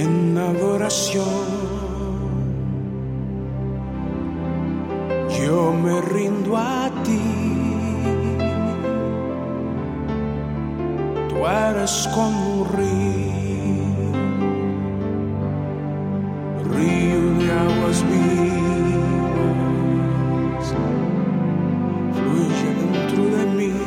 en adoración. Yo me rindo a ti. Tú eres como un río, río de aguas vivas.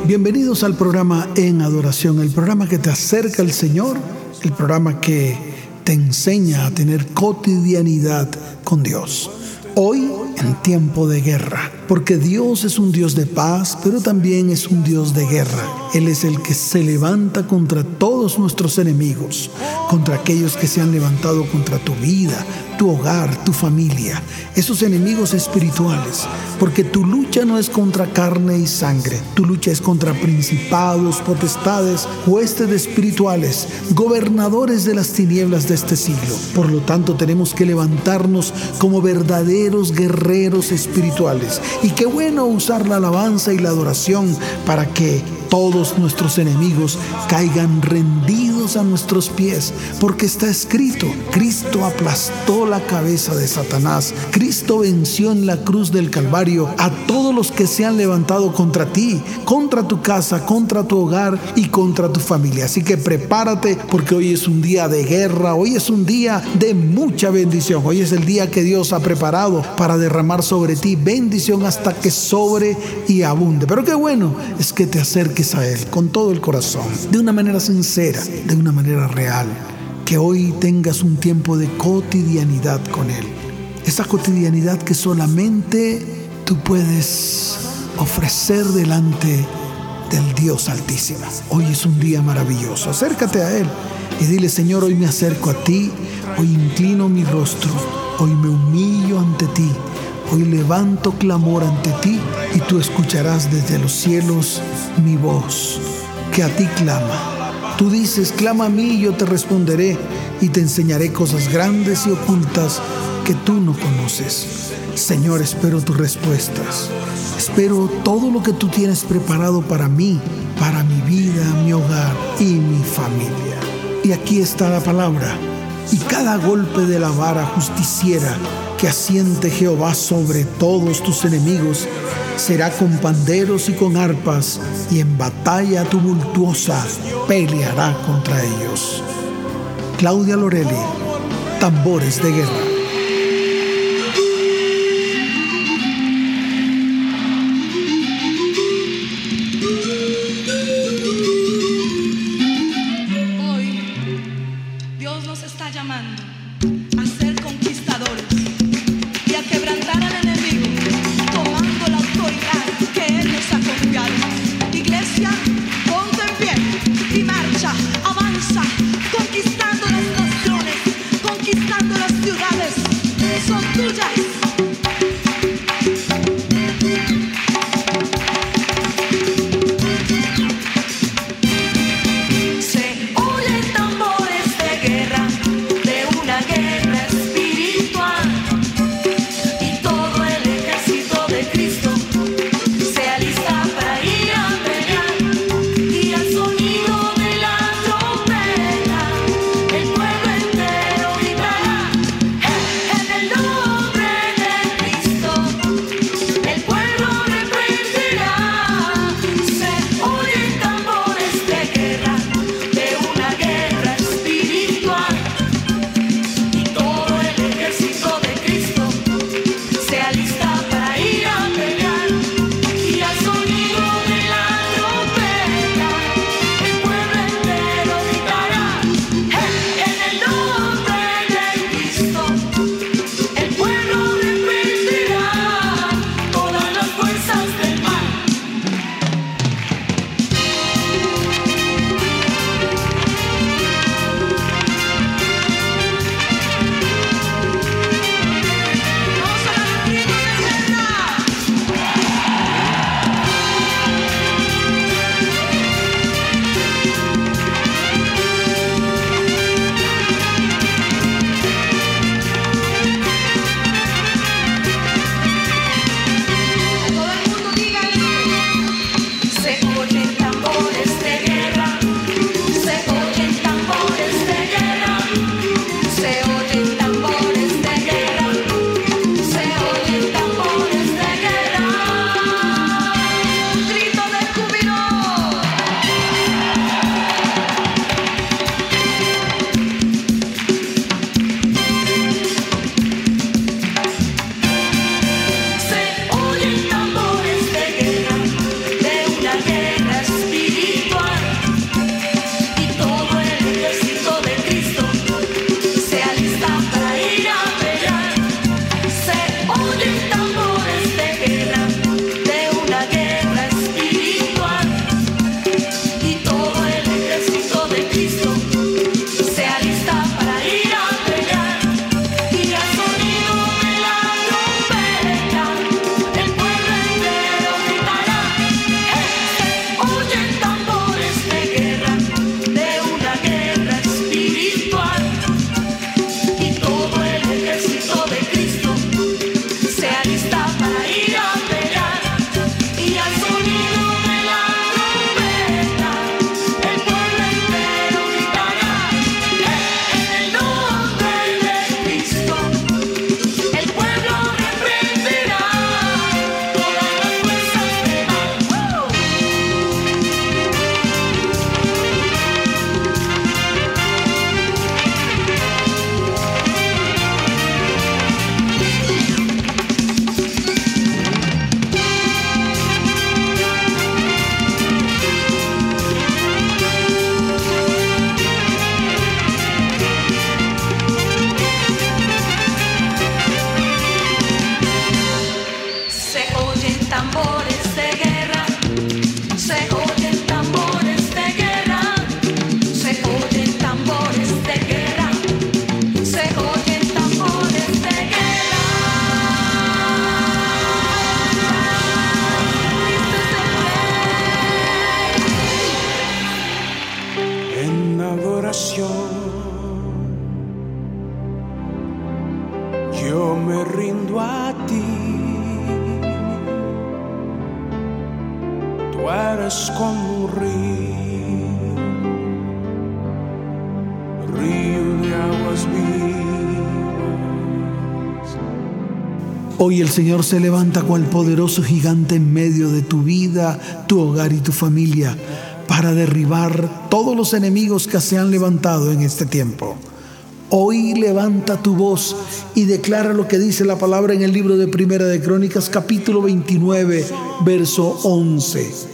Bienvenidos al programa En Adoración, el programa que te acerca al Señor, el programa que te enseña a tener cotidianidad con Dios. Hoy en tiempo de guerra, porque Dios es un Dios de paz, pero también es un Dios de guerra. Él es el que se levanta contra todos nuestros enemigos, contra aquellos que se han levantado contra tu vida, tu hogar, tu familia, esos enemigos espirituales, porque tu lucha no es contra carne y sangre, tu lucha es contra principados, potestades, huestes espirituales, gobernadores de las tinieblas de este siglo. Por lo tanto, tenemos que levantarnos como verdaderos guerreros espirituales. Y qué bueno usar la alabanza y la adoración para que todos nuestros enemigos caigan rendidos a nuestros pies, porque está escrito, Cristo aplastó la cabeza de Satanás, Cristo venció en la cruz del Calvario a todos los que se han levantado contra ti, contra tu casa, contra tu hogar y contra tu familia. Así que prepárate porque hoy es un día de guerra, hoy es un día de mucha bendición, hoy es el día que Dios ha preparado para derramar sobre ti bendición hasta que sobre y abunde. Pero qué bueno es que te acerques a Él con todo el corazón, de una manera sincera, de una manera real. Que hoy tengas un tiempo de cotidianidad con Él. Esa cotidianidad que solamente tú puedes ofrecer delante del Dios Altísimo. Hoy es un día maravilloso. Acércate a Él y dile, Señor, hoy me acerco a ti, hoy inclino mi rostro, hoy me humillo ante ti. Hoy levanto clamor ante ti y tú escucharás desde los cielos mi voz, que a ti clama. Tú dices, clama a mí y yo te responderé y te enseñaré cosas grandes y ocultas que tú no conoces. Señor, espero tus respuestas. Espero todo lo que tú tienes preparado para mí, para mi vida, mi hogar y mi familia. Y aquí está la palabra. Y cada golpe de la vara justiciera que asiente Jehová sobre todos tus enemigos será con panderos y con arpas, y en batalla tumultuosa peleará contra ellos. Claudia Lorelli, Tambores de Guerra. Río, río de aguas. Hoy el Señor se levanta cual poderoso gigante en medio de tu vida, tu hogar y tu familia para derribar todos los enemigos que se han levantado en este tiempo. Hoy levanta tu voz y declara lo que dice la palabra en el libro de Primera de Crónicas capítulo 29 verso 11.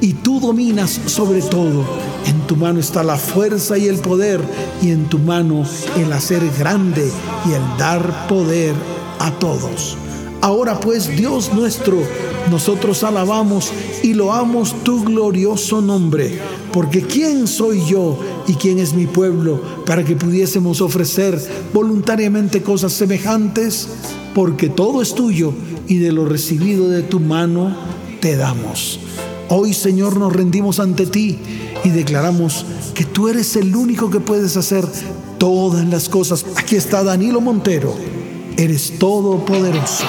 y tú dominas sobre todo. En tu mano está la fuerza y el poder y en tu mano el hacer grande y el dar poder a todos. Ahora pues, Dios nuestro, nosotros alabamos y loamos tu glorioso nombre, porque ¿quién soy yo y quién es mi pueblo para que pudiésemos ofrecer voluntariamente cosas semejantes? Porque todo es tuyo y de lo recibido de tu mano te damos. Hoy, Señor, nos rendimos ante ti y declaramos que tú eres el único que puedes hacer todas las cosas. Aquí está Danilo Montero. Eres todopoderoso.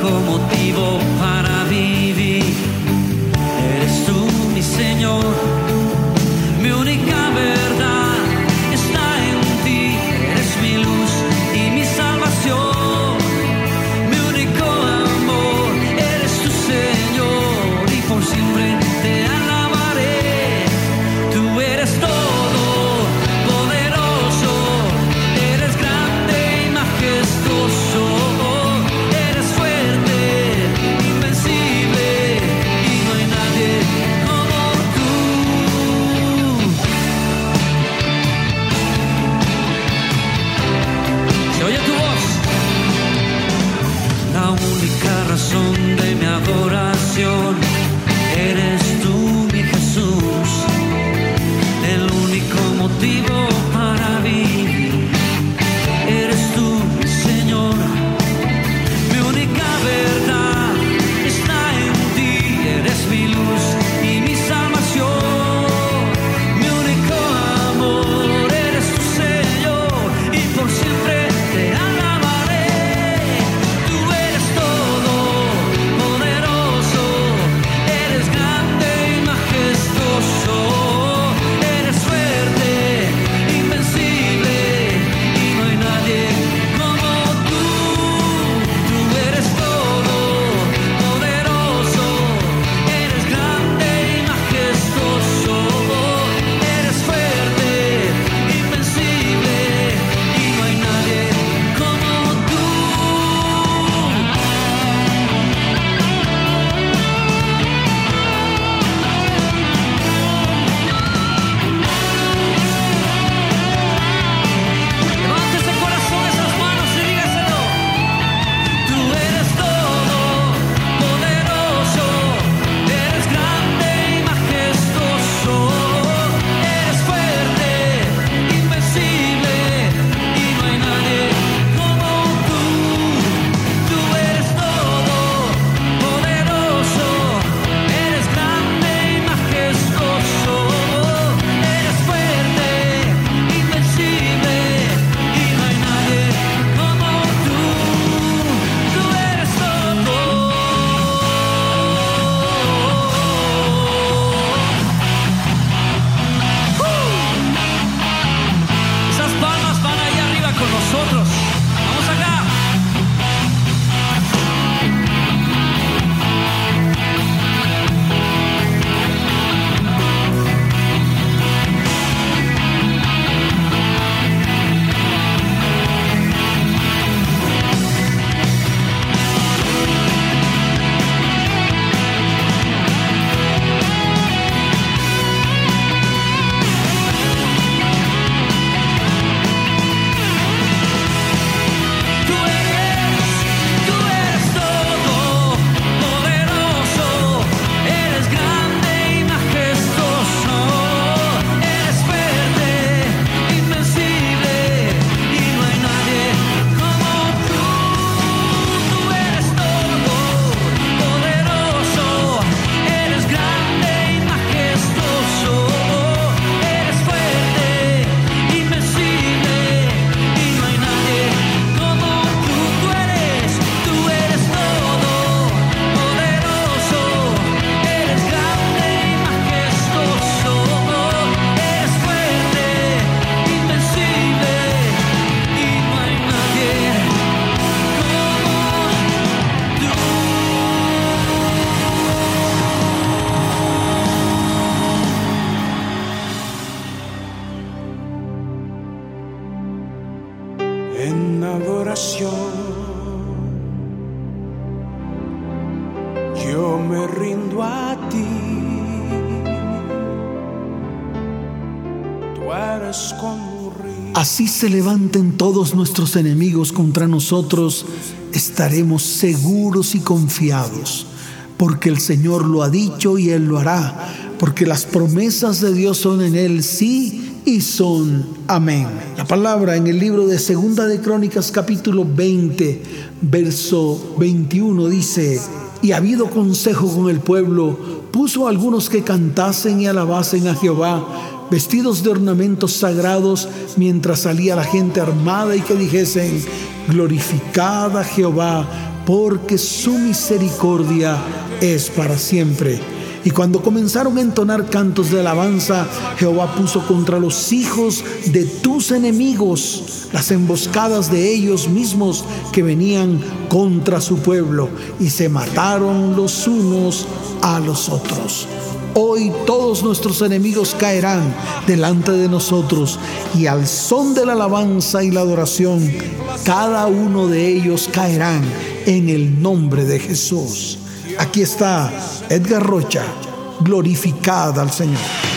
Único motivo para vivir se levanten todos nuestros enemigos contra nosotros, estaremos seguros y confiados, porque el Señor lo ha dicho y Él lo hará, porque las promesas de Dios son en Él sí y son amén. La palabra en el libro de Segunda de Crónicas capítulo 20, verso 21 dice, y habido consejo con el pueblo, puso algunos que cantasen y alabasen a Jehová, vestidos de ornamentos sagrados, mientras salía la gente armada y que dijesen, glorificad Jehová, porque su misericordia es para siempre. Y cuando comenzaron a entonar cantos de alabanza, Jehová puso contra los hijos de tus enemigos las emboscadas de ellos mismos que venían contra su pueblo y se mataron los unos a los otros. Hoy todos nuestros enemigos caerán delante de nosotros y al son de la alabanza y la adoración, cada uno de ellos caerán en el nombre de Jesús. Aquí está Edgar Rocha, glorificad al Señor.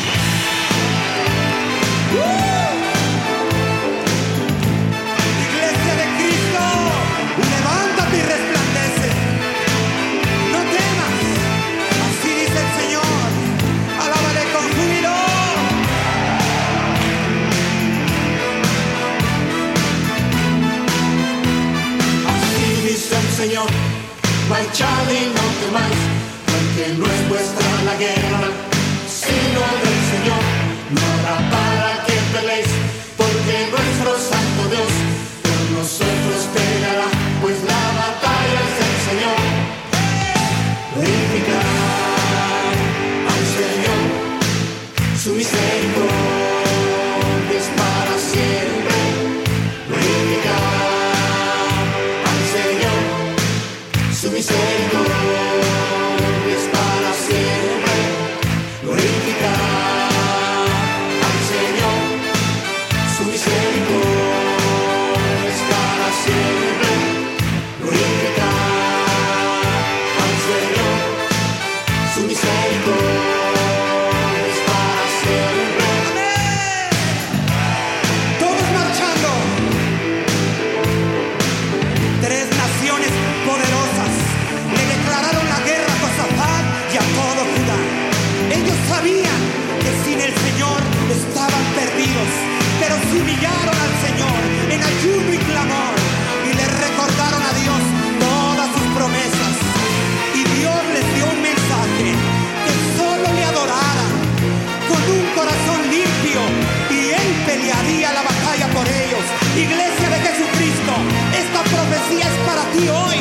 Y no temáis, porque no es vuestra la guerra, profecía es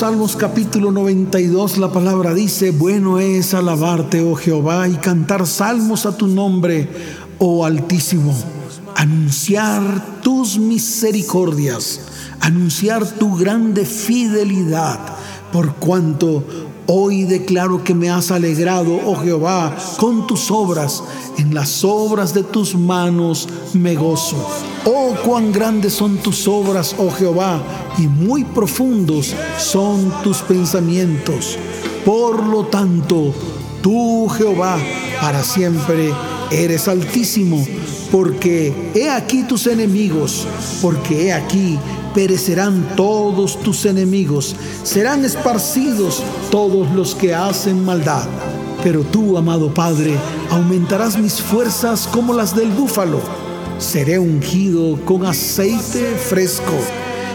Salmos capítulo 92 la palabra dice, bueno es alabarte, oh Jehová, y cantar salmos a tu nombre, oh Altísimo, anunciar tus misericordias, anunciar tu grande fidelidad, por cuanto hoy declaro que me has alegrado, oh Jehová, con tus obras, en las obras de tus manos me gozo. Oh, cuán grandes son tus obras, oh Jehová, y muy profundos son tus pensamientos. Por lo tanto, tú, Jehová, para siempre eres altísimo, porque he aquí tus enemigos, porque he aquí perecerán todos tus enemigos, serán esparcidos todos los que hacen maldad. Pero tú, amado Padre, aumentarás mis fuerzas como las del búfalo. Seré ungido con aceite fresco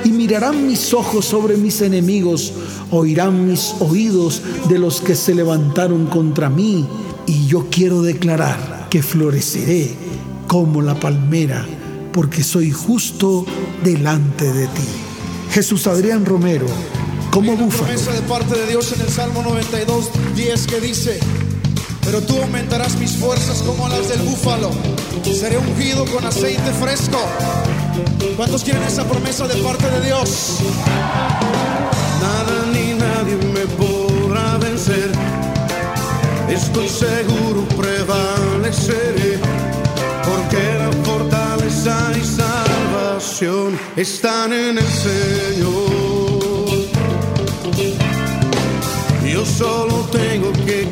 y mirarán mis ojos sobre mis enemigos, oirán mis oídos de los que se levantaron contra mí. Y yo quiero declarar que floreceré como la palmera, porque soy justo delante de ti. Jesús Adrián Romero, como búfalo. promesa de parte de Dios en el Salmo 92, 10 que dice, pero tú aumentarás mis fuerzas como las del búfalo, seré ungido con aceite fresco. ¿Cuántos quieren esa promesa de parte de Dios? Nada ni nadie me podrá vencer. Estoy seguro prevaleceré, porque la fortaleza y salvación están en el Señor. Yo solo tengo que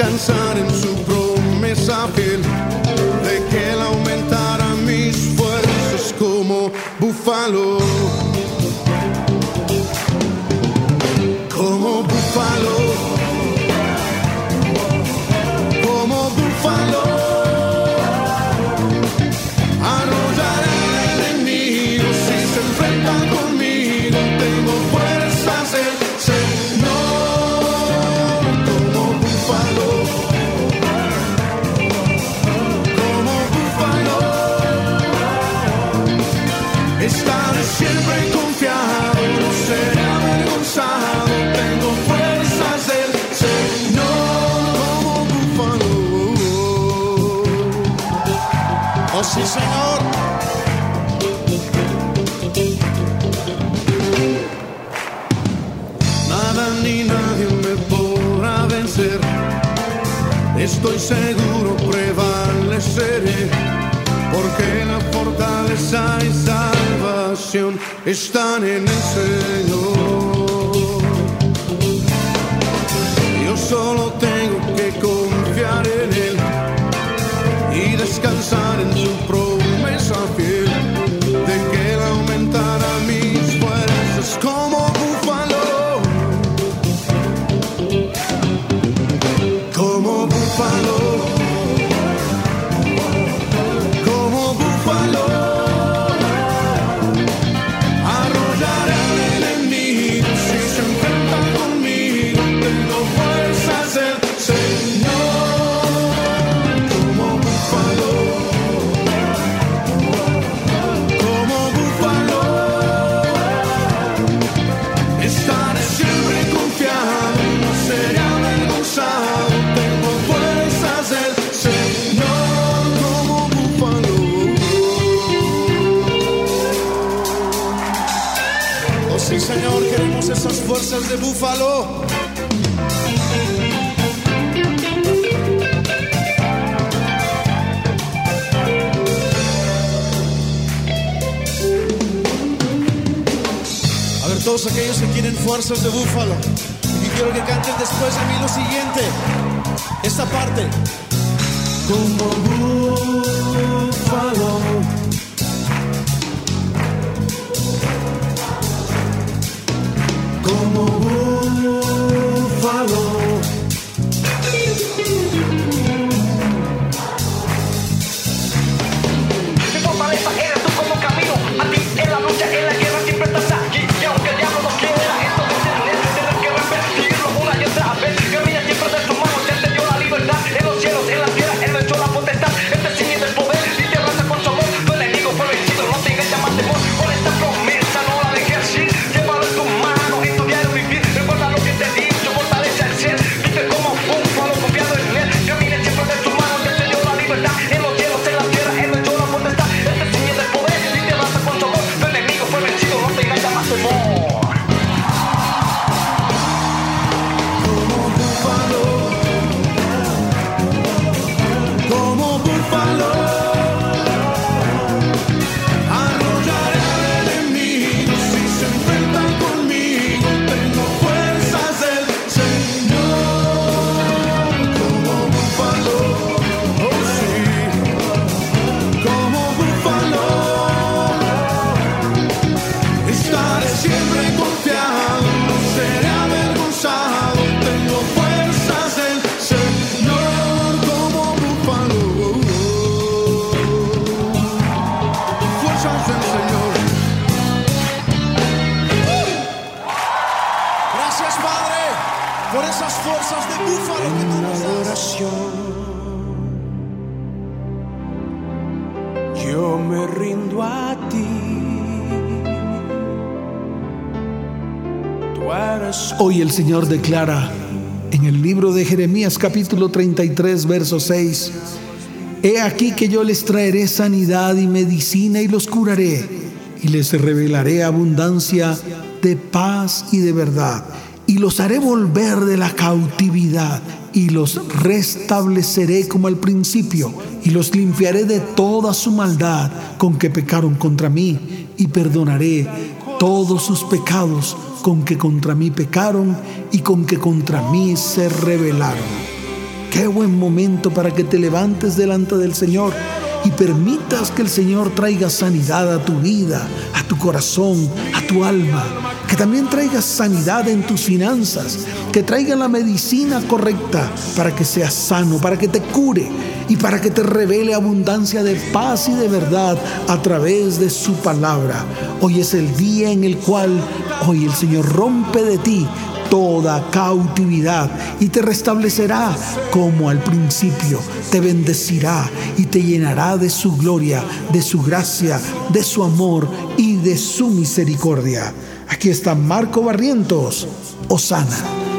descansar en su promesa fiel de que Él aumentará mis fuerzas como búfalo. Estoy seguro prevaleceré, porque la fortaleza y salvación están en el Señor. Yo solo de búfalo. A ver, todos aquellos que quieren fuerzas de búfalo. Y quiero que canten después de mí lo siguiente. Esta parte. Como búfalo. Búfalo. Señor declara en el libro de Jeremías capítulo 33, verso 6, He aquí que yo les traeré sanidad y medicina y los curaré y les revelaré abundancia de paz y de verdad y los haré volver de la cautividad y los restableceré como al principio y los limpiaré de toda su maldad con que pecaron contra mí y perdonaré todos sus pecados con que contra mí pecaron y con que contra mí se rebelaron. Qué buen momento para que te levantes delante del Señor y permitas que el Señor traiga sanidad a tu vida, a tu corazón, a tu alma. Que también traiga sanidad en tus finanzas, que traiga la medicina correcta para que seas sano, para que te cure y para que te revele abundancia de paz y de verdad a través de su palabra. Hoy es el día en el cual hoy el Señor rompe de ti toda cautividad y te restablecerá como al principio, te bendecirá y te llenará de su gloria, de su gracia, de su amor y de su misericordia. Aquí está Marco Barrientos, Osana.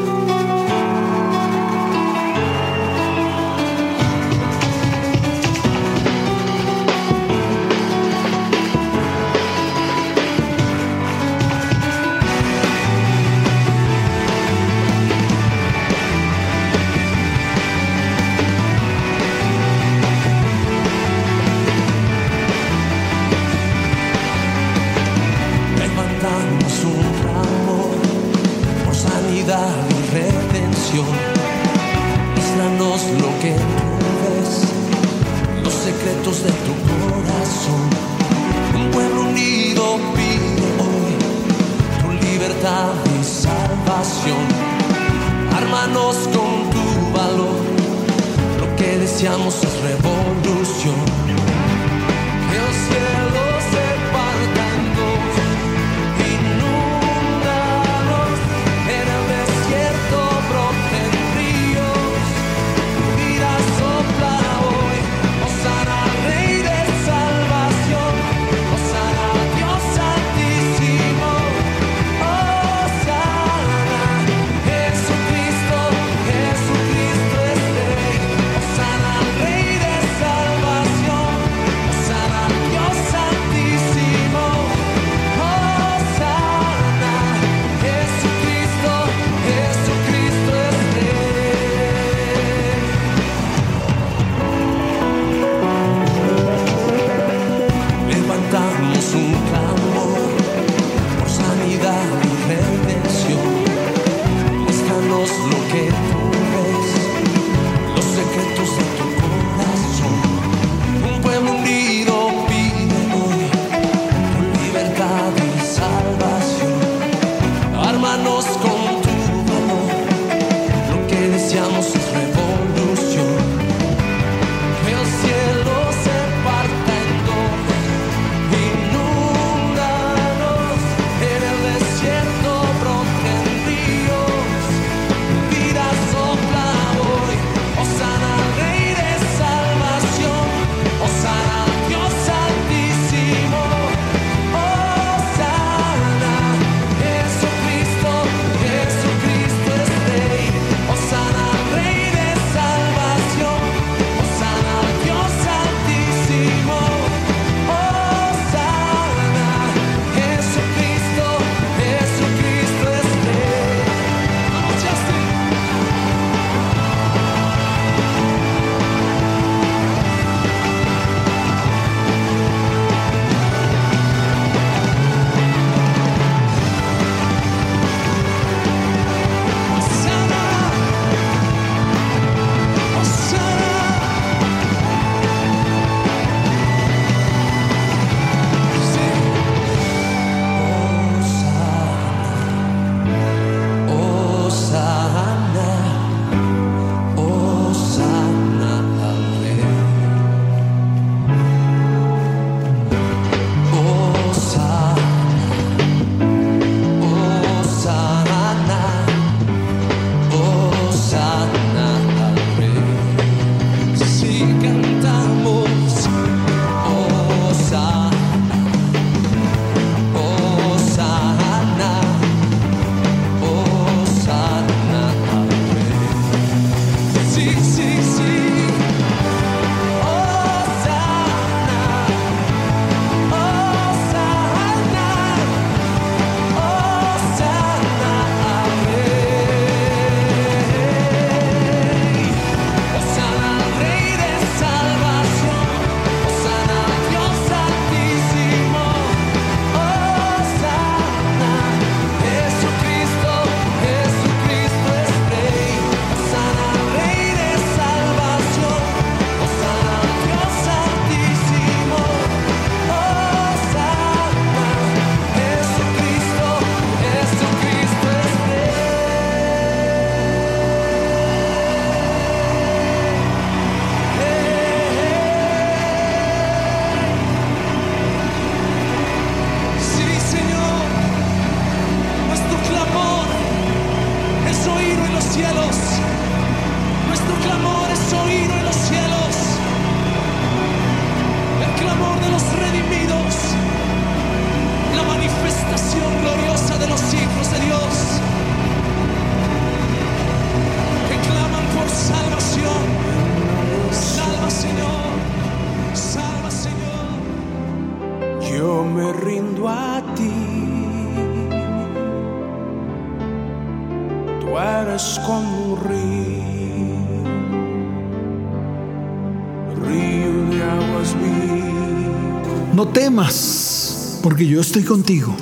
No temas, porque yo estoy contigo.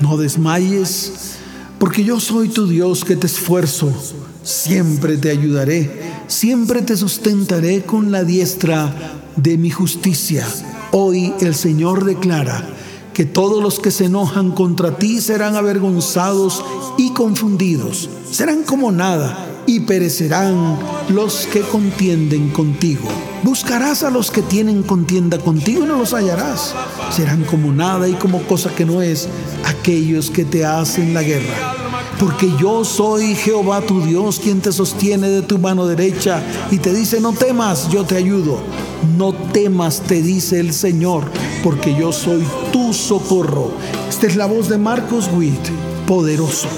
No desmayes, porque yo soy tu Dios que te esfuerzo. Siempre te ayudaré, siempre te sustentaré con la diestra de mi justicia. Hoy el Señor declara que todos los que se enojan contra ti serán avergonzados y confundidos. Serán como nada y perecerán los que contienden contigo. Buscarás a los que tienen contienda contigo y no los hallarás. Serán como nada y como cosa que no es aquellos que te hacen la guerra. Porque yo soy Jehová tu Dios quien te sostiene de tu mano derecha y te dice, no temas, yo te ayudo. No temas, te dice el Señor, porque yo soy tu socorro. Esta es la voz de Marcos Witt, poderoso.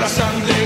la sangre.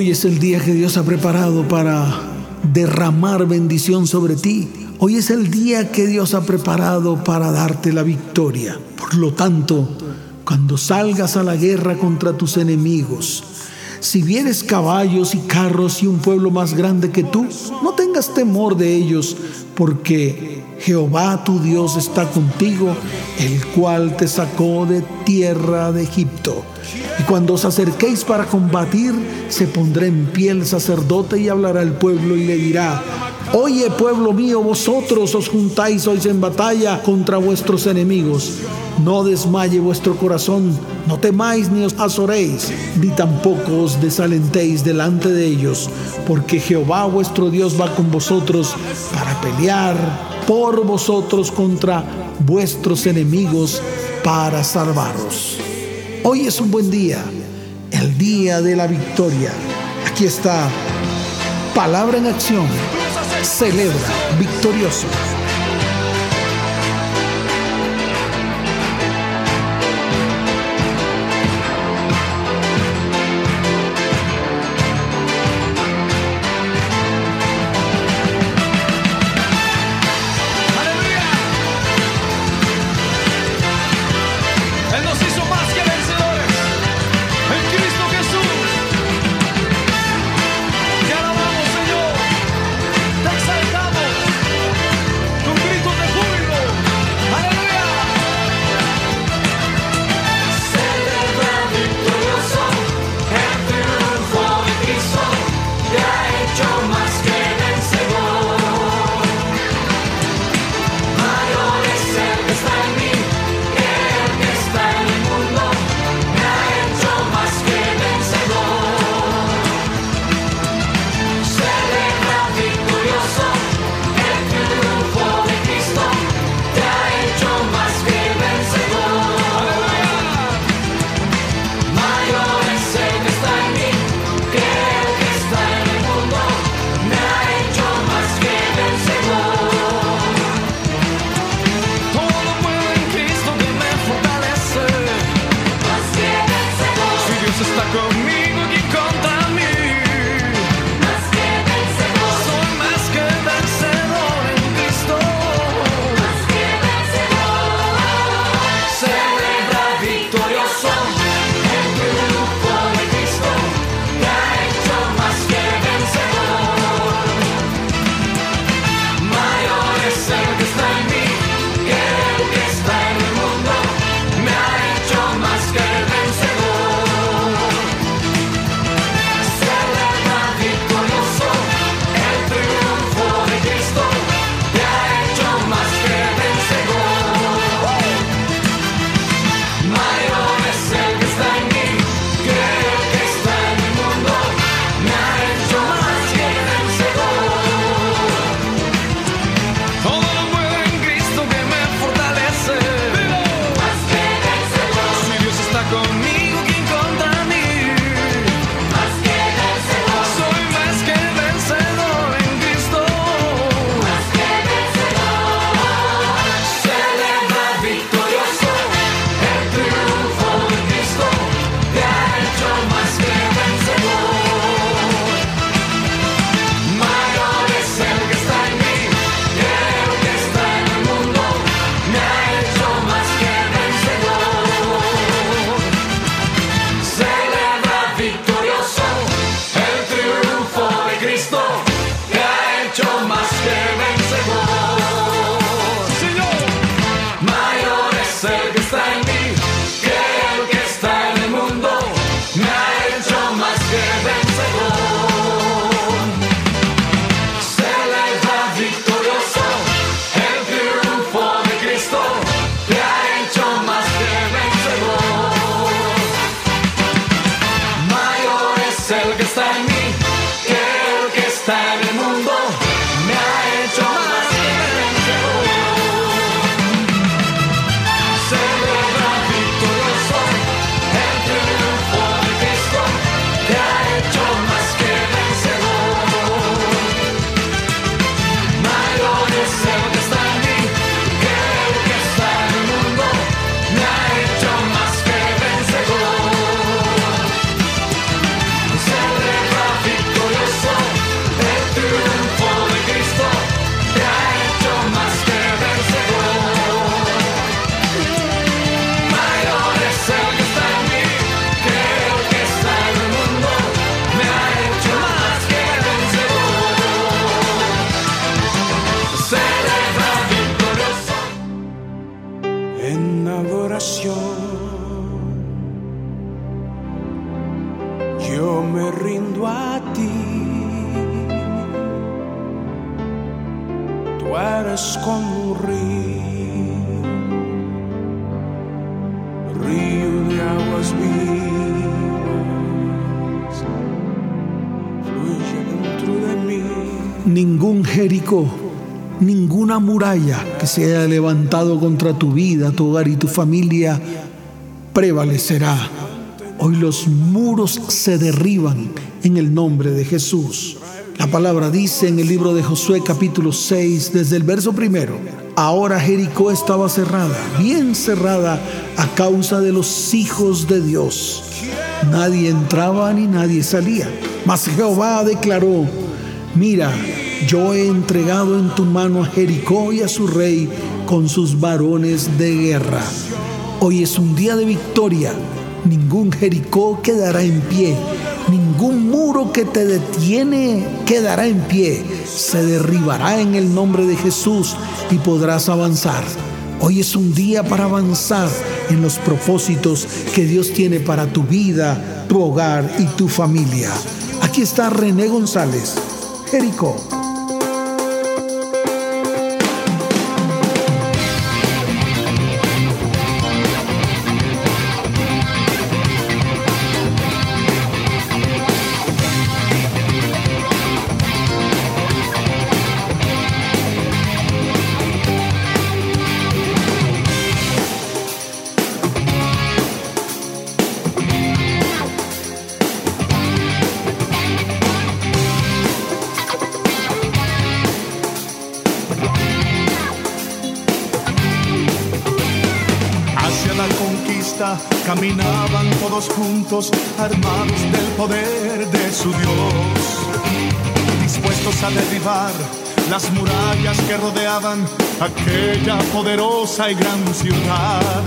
Hoy es el día que Dios ha preparado para derramar bendición sobre ti. Hoy es el día que Dios ha preparado para darte la victoria. Por lo tanto, cuando salgas a la guerra contra tus enemigos, si vienes caballos y carros y un pueblo más grande que tú, no tengas temor de ellos, porque Jehová tu Dios está contigo, el cual te sacó de tierra de Egipto. Cuando os acerquéis para combatir, se pondrá en pie el sacerdote y hablará al pueblo y le dirá, Oye pueblo mío, vosotros os juntáis hoy en batalla contra vuestros enemigos. No desmaye vuestro corazón, no temáis ni os azoréis, ni tampoco os desalentéis delante de ellos, porque Jehová vuestro Dios va con vosotros para pelear por vosotros contra vuestros enemigos para salvaros. Hoy es un buen día, el día de la victoria. Aquí está, palabra en acción. Celebra victorioso. Muralla que se haya levantado contra tu vida, tu hogar y tu familia prevalecerá. Hoy los muros se derriban en el nombre de Jesús. La palabra dice en el libro de Josué capítulo 6, desde el verso primero, ahora Jericó estaba cerrada, bien cerrada a causa de los hijos de Dios. Nadie entraba ni nadie salía. Mas Jehová declaró, mira, yo he entregado en tu mano a Jericó y a su rey con sus varones de guerra. Hoy es un día de victoria. Ningún Jericó quedará en pie. Ningún muro que te detiene quedará en pie. Se derribará en el nombre de Jesús y podrás avanzar. Hoy es un día para avanzar en los propósitos que Dios tiene para tu vida, tu hogar y tu familia. Aquí está René González, Jericó. Juntos, armados del poder de su Dios, dispuestos a derribar las murallas que rodeaban aquella poderosa y gran ciudad.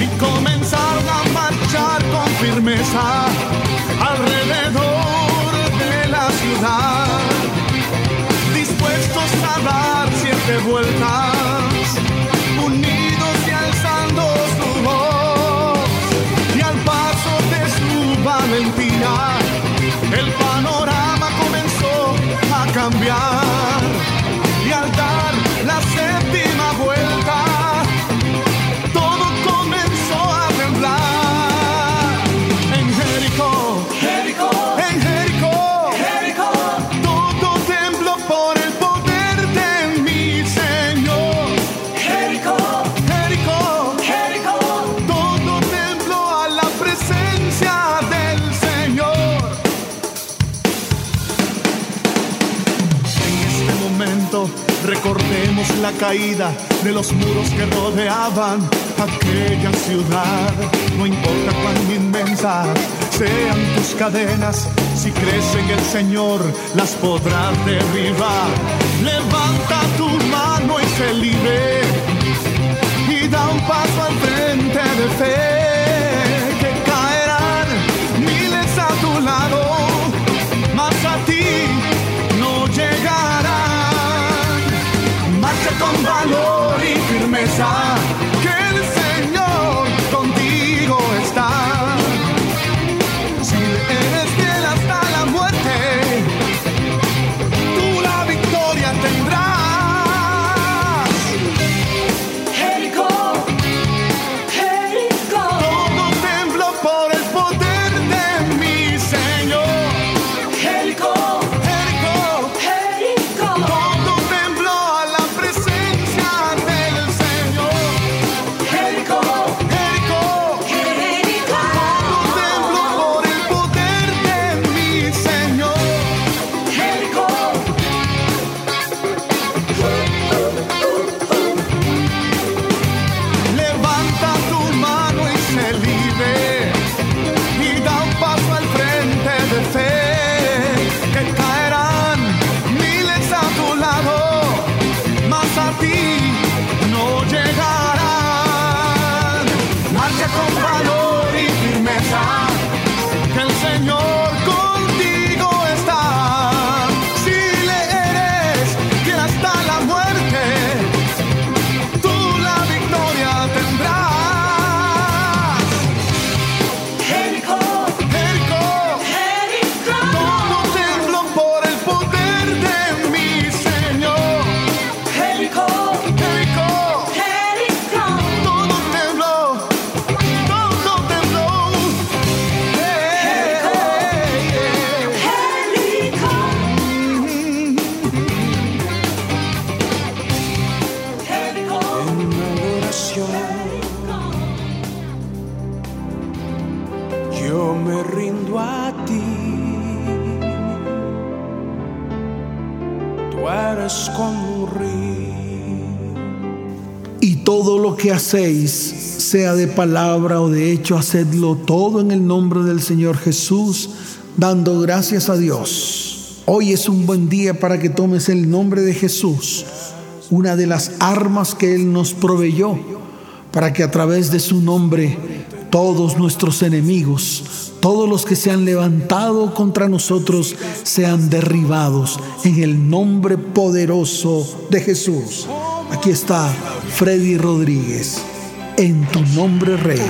Y comenzaron a marchar con firmeza alrededor de la ciudad, dispuestos a dar siete vueltas, el panorama comenzó a cambiar. Recordemos la caída de los muros que rodeaban aquella ciudad. No importa cuán inmensas sean tus cadenas, si crees en el Señor las podrás derribar. Levanta tu mano y se libre y da un paso al frente de fe. Firmeza, sea de palabra o de hecho, hacedlo todo en el nombre del Señor Jesús, dando gracias a Dios. Hoy es un buen día para que tomes el nombre de Jesús, una de las armas que Él nos proveyó, para que a través de su nombre todos nuestros enemigos, todos los que se han levantado contra nosotros, sean derribados en el nombre poderoso de Jesús. Aquí está Freddy Rodríguez, en tu nombre rey.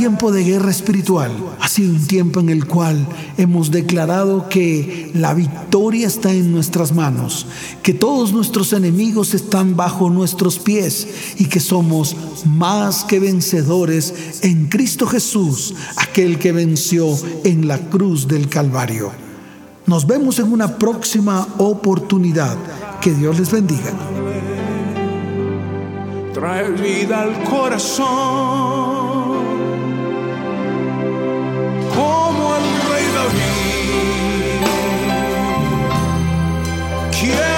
Tiempo de guerra espiritual, ha sido un tiempo en el cual hemos declarado que la victoria está en nuestras manos, que todos nuestros enemigos están bajo nuestros pies y que somos más que vencedores en Cristo Jesús, aquel que venció en la cruz del Calvario. Nos vemos en una próxima oportunidad. Que Dios les bendiga. Trae vida al corazón. Como el rey David. Quiero